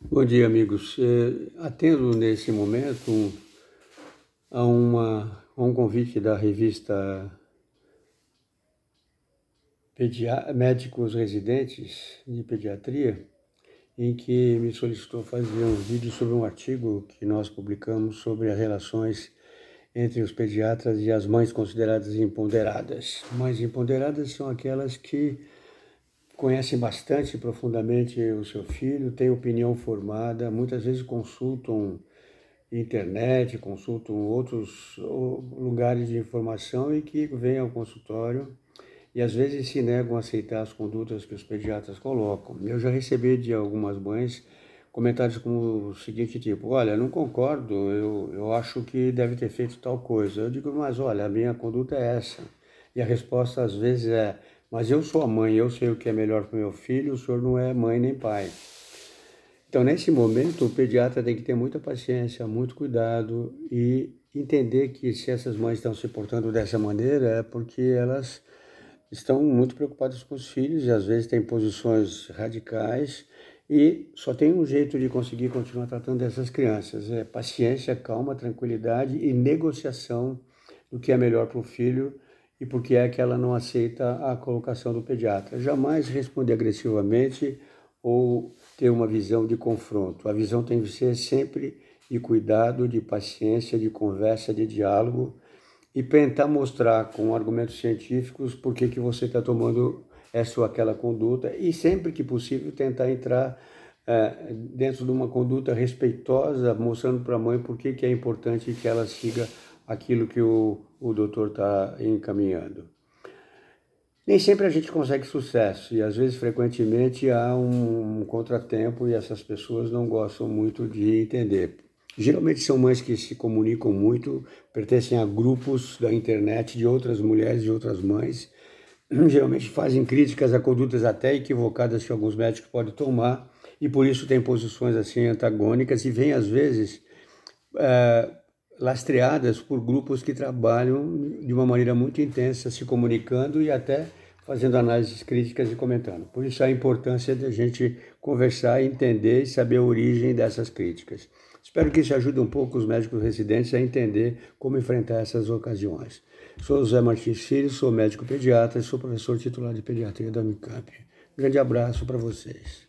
Bom dia, amigos. É, atendo nesse momento a, uma, a um convite da revista Médicos Residentes de Pediatria, em que me solicitou fazer um vídeo sobre um artigo que nós publicamos sobre as relações entre os pediatras e as mães consideradas imponderadas. Mães imponderadas são aquelas que conhecem bastante profundamente o seu filho, têm opinião formada, muitas vezes consultam internet, consultam outros lugares de informação e que vêm ao consultório e às vezes se negam a aceitar as condutas que os pediatras colocam. Eu já recebi de algumas mães comentários como o seguinte tipo, olha, não concordo, eu, eu acho que deve ter feito tal coisa. Eu digo, mas olha, a minha conduta é essa. E a resposta às vezes é, mas eu sou a mãe, eu sei o que é melhor para o meu filho, o senhor não é mãe nem pai. Então, nesse momento, o pediatra tem que ter muita paciência, muito cuidado e entender que se essas mães estão se portando dessa maneira é porque elas estão muito preocupadas com os filhos e às vezes têm posições radicais e só tem um jeito de conseguir continuar tratando dessas crianças, é paciência, calma, tranquilidade e negociação do que é melhor para o filho e por que é que ela não aceita a colocação do pediatra. Jamais responder agressivamente ou ter uma visão de confronto. A visão tem que ser sempre de cuidado, de paciência, de conversa, de diálogo e tentar mostrar com argumentos científicos por que, que você está tomando essa ou aquela conduta e sempre que possível tentar entrar é, dentro de uma conduta respeitosa, mostrando para a mãe por que, que é importante que ela siga aquilo que o, o doutor está encaminhando. Nem sempre a gente consegue sucesso e às vezes, frequentemente, há um, contratempo e essas pessoas não gostam muito de entender. Geralmente são mães que se comunicam muito, pertencem a grupos da internet de outras mulheres e outras mães. Geralmente fazem críticas a condutas até equivocadas que alguns médicos podem tomar e por isso têm posições assim antagônicas e vêm às vezes uh, lastreadas por grupos que trabalham de uma maneira muito intensa, se comunicando e até fazendo análises críticas e comentando. Por isso a importância de a gente conversar, entender e saber a origem dessas críticas. Espero que isso ajude um pouco os médicos residentes a entender como enfrentar essas ocasiões. Sou José Martins Filho, sou médico pediatra e sou professor titular de pediatria da Unicamp. grande abraço para vocês.